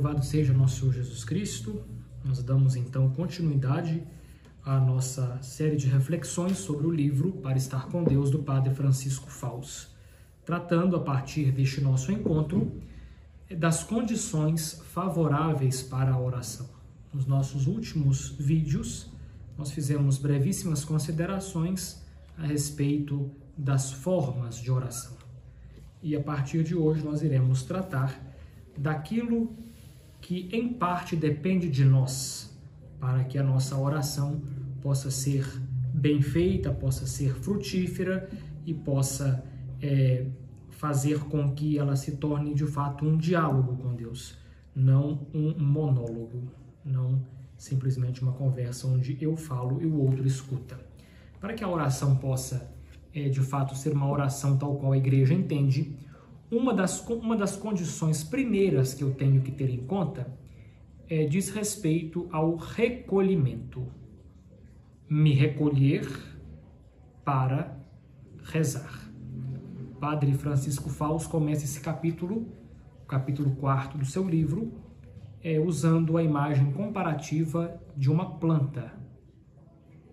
Louvado seja nosso Senhor Jesus Cristo. Nós damos então continuidade à nossa série de reflexões sobre o livro Para Estar com Deus do Padre Francisco Faus, tratando a partir deste nosso encontro das condições favoráveis para a oração. Nos nossos últimos vídeos, nós fizemos brevíssimas considerações a respeito das formas de oração. E a partir de hoje nós iremos tratar daquilo que em parte depende de nós, para que a nossa oração possa ser bem feita, possa ser frutífera e possa é, fazer com que ela se torne de fato um diálogo com Deus, não um monólogo, não simplesmente uma conversa onde eu falo e o outro escuta. Para que a oração possa é, de fato ser uma oração tal qual a igreja entende, uma das, uma das condições primeiras que eu tenho que ter em conta é, diz respeito ao recolhimento. Me recolher para rezar. Padre Francisco Faus começa esse capítulo, capítulo 4 do seu livro, é, usando a imagem comparativa de uma planta.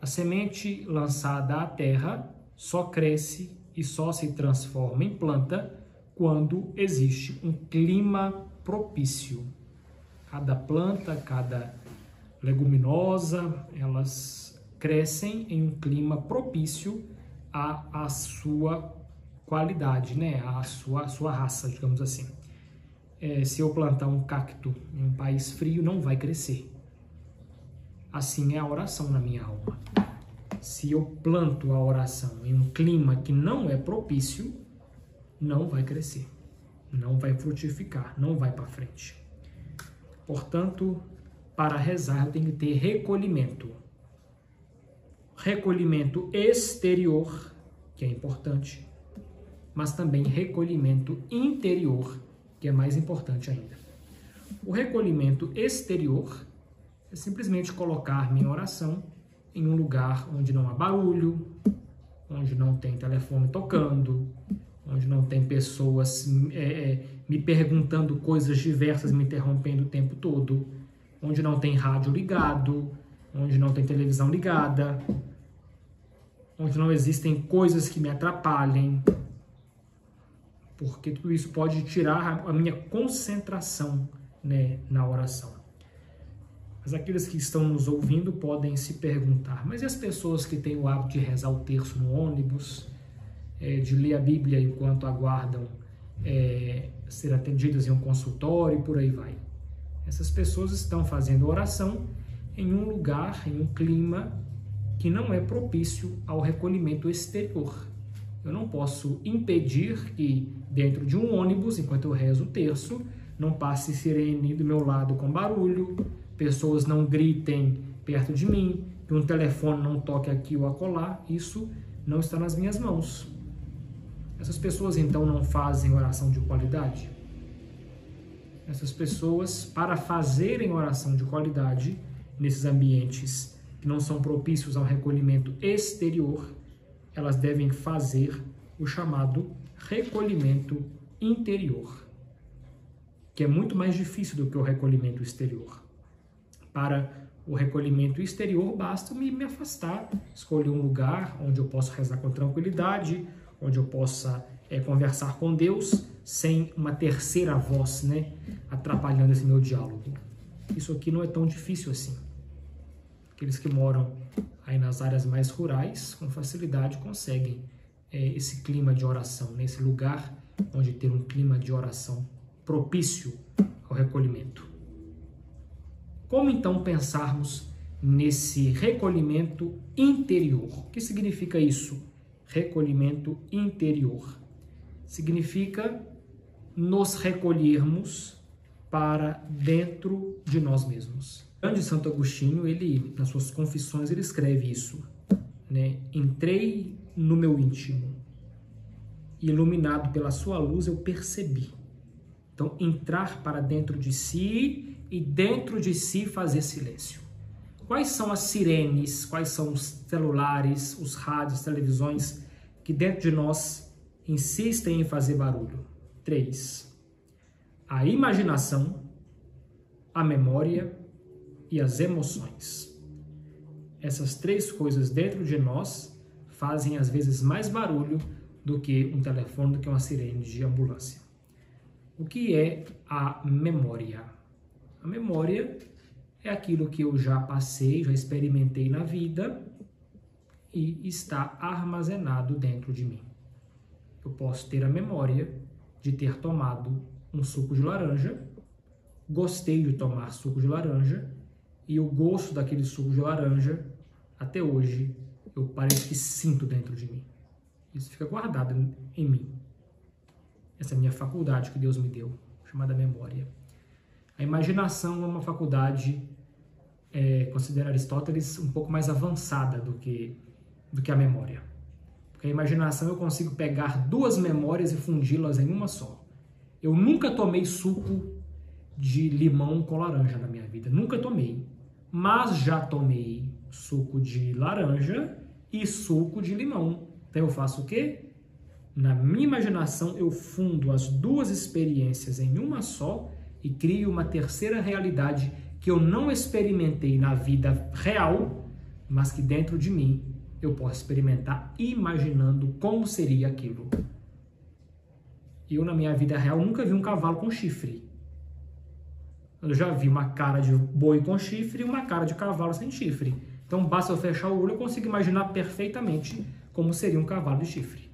A semente lançada à terra só cresce e só se transforma em planta quando existe um clima propício. Cada planta, cada leguminosa, elas crescem em um clima propício à, à sua qualidade, né? à sua, à sua raça, digamos assim. É, se eu plantar um cacto em um país frio, não vai crescer. Assim é a oração na minha alma. Se eu planto a oração em um clima que não é propício, não vai crescer, não vai frutificar, não vai para frente. Portanto, para rezar tenho que ter recolhimento. Recolhimento exterior, que é importante, mas também recolhimento interior, que é mais importante ainda. O recolhimento exterior é simplesmente colocar minha oração em um lugar onde não há barulho, onde não tem telefone tocando, onde não tem pessoas é, é, me perguntando coisas diversas, me interrompendo o tempo todo, onde não tem rádio ligado, onde não tem televisão ligada, onde não existem coisas que me atrapalhem, porque tudo isso pode tirar a minha concentração né, na oração. Mas aqueles que estão nos ouvindo podem se perguntar: mas e as pessoas que têm o hábito de rezar o terço no ônibus? É, de ler a Bíblia enquanto aguardam é, ser atendidas em um consultório e por aí vai. Essas pessoas estão fazendo oração em um lugar, em um clima que não é propício ao recolhimento exterior. Eu não posso impedir que dentro de um ônibus, enquanto eu rezo o terço, não passe sirene do meu lado com barulho, pessoas não gritem perto de mim, que um telefone não toque aqui ou acolá. Isso não está nas minhas mãos. Essas pessoas então não fazem oração de qualidade? Essas pessoas, para fazerem oração de qualidade nesses ambientes que não são propícios ao recolhimento exterior, elas devem fazer o chamado recolhimento interior, que é muito mais difícil do que o recolhimento exterior. Para o recolhimento exterior, basta me, me afastar, escolher um lugar onde eu posso rezar com tranquilidade, onde eu possa é, conversar com Deus sem uma terceira voz, né, atrapalhando esse meu diálogo. Isso aqui não é tão difícil assim. Aqueles que moram aí nas áreas mais rurais, com facilidade conseguem é, esse clima de oração, nesse lugar onde ter um clima de oração propício ao recolhimento. Como então pensarmos nesse recolhimento interior? O que significa isso? Recolhimento interior. Significa nos recolhermos para dentro de nós mesmos. O grande Santo Agostinho, ele nas suas confissões ele escreve isso, né? Entrei no meu íntimo, iluminado pela sua luz, eu percebi. Então, entrar para dentro de si e dentro de si fazer silêncio. Quais são as sirenes, quais são os celulares, os rádios, televisões que dentro de nós insistem em fazer barulho. 3. A imaginação. a memória e as emoções. Essas três coisas dentro de nós fazem às vezes mais barulho do que um telefone, do que uma sirene de ambulância. O que é a memória? A memória é aquilo que eu já passei, já experimentei na vida e está armazenado dentro de mim. Eu posso ter a memória de ter tomado um suco de laranja, gostei de tomar suco de laranja e o gosto daquele suco de laranja, até hoje, eu parece que sinto dentro de mim. Isso fica guardado em mim. Essa é minha faculdade que Deus me deu, chamada memória. A imaginação é uma faculdade, é, considera Aristóteles, um pouco mais avançada do que, do que a memória. Porque a imaginação eu consigo pegar duas memórias e fundi-las em uma só. Eu nunca tomei suco de limão com laranja na minha vida, nunca tomei. Mas já tomei suco de laranja e suco de limão. Então eu faço o quê? Na minha imaginação, eu fundo as duas experiências em uma só e crio uma terceira realidade que eu não experimentei na vida real, mas que dentro de mim eu posso experimentar imaginando como seria aquilo. Eu, na minha vida real, nunca vi um cavalo com chifre. Eu já vi uma cara de boi com chifre e uma cara de cavalo sem chifre. Então, basta eu fechar o olho, eu consigo imaginar perfeitamente como seria um cavalo de chifre.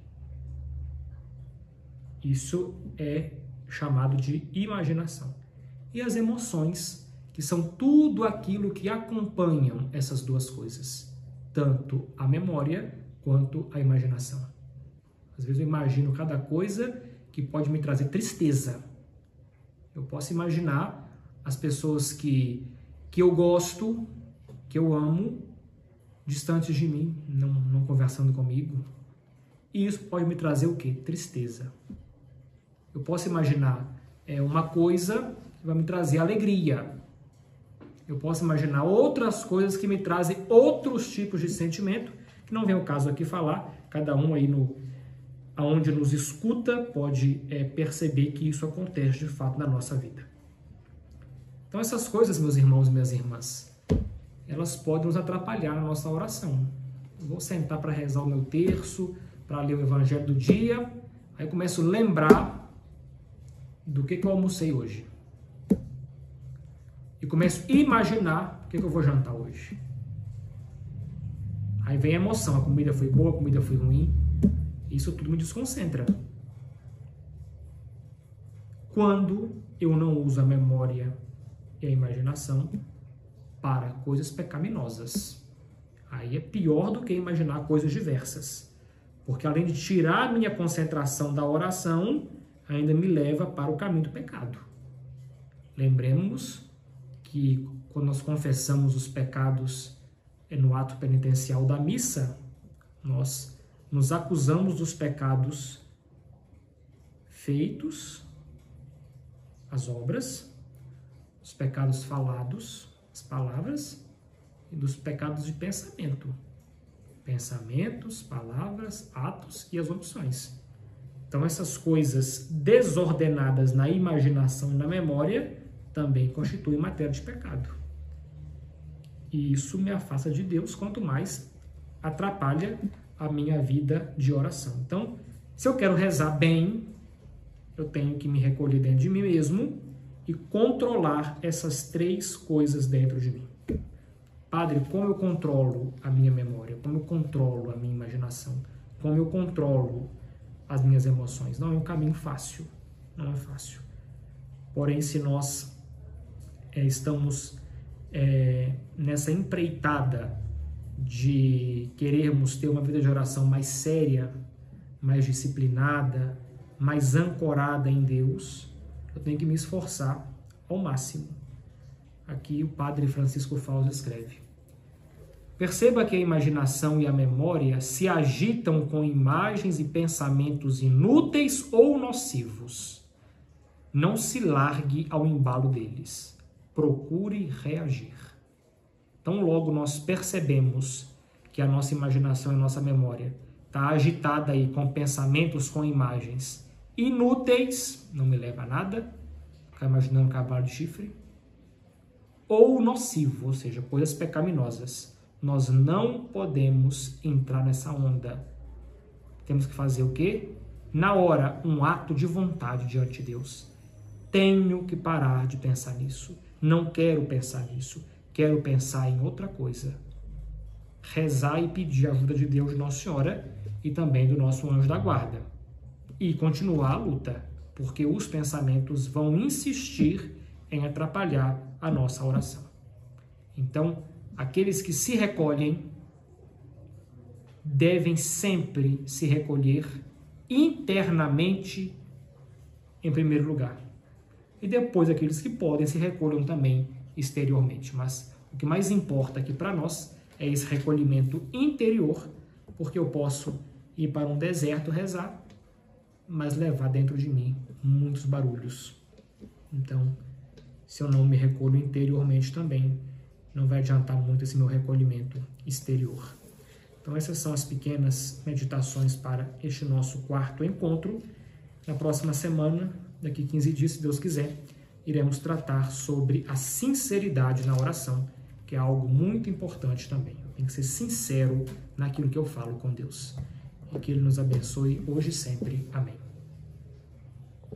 Isso é chamado de imaginação. E as emoções, que são tudo aquilo que acompanham essas duas coisas, tanto a memória quanto a imaginação. Às vezes eu imagino cada coisa que pode me trazer tristeza. Eu posso imaginar as pessoas que, que eu gosto, que eu amo, distantes de mim, não, não conversando comigo. E isso pode me trazer o quê? Tristeza. Eu posso imaginar é, uma coisa que vai me trazer alegria. Eu posso imaginar outras coisas que me trazem outros tipos de sentimento, que não vem o caso aqui falar. Cada um aí no aonde nos escuta pode é, perceber que isso acontece de fato na nossa vida. Então essas coisas, meus irmãos e minhas irmãs, elas podem nos atrapalhar na nossa oração. Eu vou sentar para rezar o meu terço, para ler o evangelho do dia, aí começo a lembrar do que, que eu almocei hoje. E começo a imaginar o que, que eu vou jantar hoje. Aí vem a emoção, a comida foi boa, a comida foi ruim. Isso tudo me desconcentra. Quando eu não uso a memória e a imaginação para coisas pecaminosas. Aí é pior do que imaginar coisas diversas. Porque além de tirar a minha concentração da oração, ainda me leva para o caminho do pecado. Lembremos que quando nós confessamos os pecados no ato penitencial da missa, nós nos acusamos dos pecados feitos, as obras, os pecados falados, as palavras, e dos pecados de pensamento. Pensamentos, palavras, atos e as opções. Então, essas coisas desordenadas na imaginação e na memória também constituem matéria de pecado. E isso me afasta de Deus, quanto mais atrapalha a minha vida de oração. Então, se eu quero rezar bem, eu tenho que me recolher dentro de mim mesmo e controlar essas três coisas dentro de mim. Padre, como eu controlo a minha memória? Como eu controlo a minha imaginação? Como eu controlo as minhas emoções. Não é um caminho fácil, não é fácil. Porém, se nós é, estamos é, nessa empreitada de querermos ter uma vida de oração mais séria, mais disciplinada, mais ancorada em Deus, eu tenho que me esforçar ao máximo. Aqui o padre Francisco Fausto escreve: Perceba que a imaginação e a memória se agitam com imagens e pensamentos inúteis ou nocivos. Não se largue ao embalo deles. Procure reagir. Então, logo nós percebemos que a nossa imaginação e nossa memória está agitada aí com pensamentos, com imagens inúteis, não me leva a nada, ficar imaginando um cavalo de chifre, ou nocivo, ou seja, coisas pecaminosas. Nós não podemos entrar nessa onda. Temos que fazer o quê? Na hora, um ato de vontade diante de Deus. Tenho que parar de pensar nisso. Não quero pensar nisso. Quero pensar em outra coisa. Rezar e pedir a ajuda de Deus, de Nossa Senhora e também do nosso anjo da guarda. E continuar a luta, porque os pensamentos vão insistir em atrapalhar a nossa oração. Então, aqueles que se recolhem devem sempre se recolher internamente em primeiro lugar. E depois aqueles que podem se recolham também exteriormente. Mas o que mais importa aqui para nós é esse recolhimento interior, porque eu posso ir para um deserto rezar, mas levar dentro de mim muitos barulhos. Então, se eu não me recolho interiormente também, não vai adiantar muito esse meu recolhimento exterior. Então, essas são as pequenas meditações para este nosso quarto encontro. Na próxima semana, daqui 15 dias, se Deus quiser, iremos tratar sobre a sinceridade na oração, que é algo muito importante também. Eu tenho que ser sincero naquilo que eu falo com Deus. E que Ele nos abençoe hoje e sempre. Amém.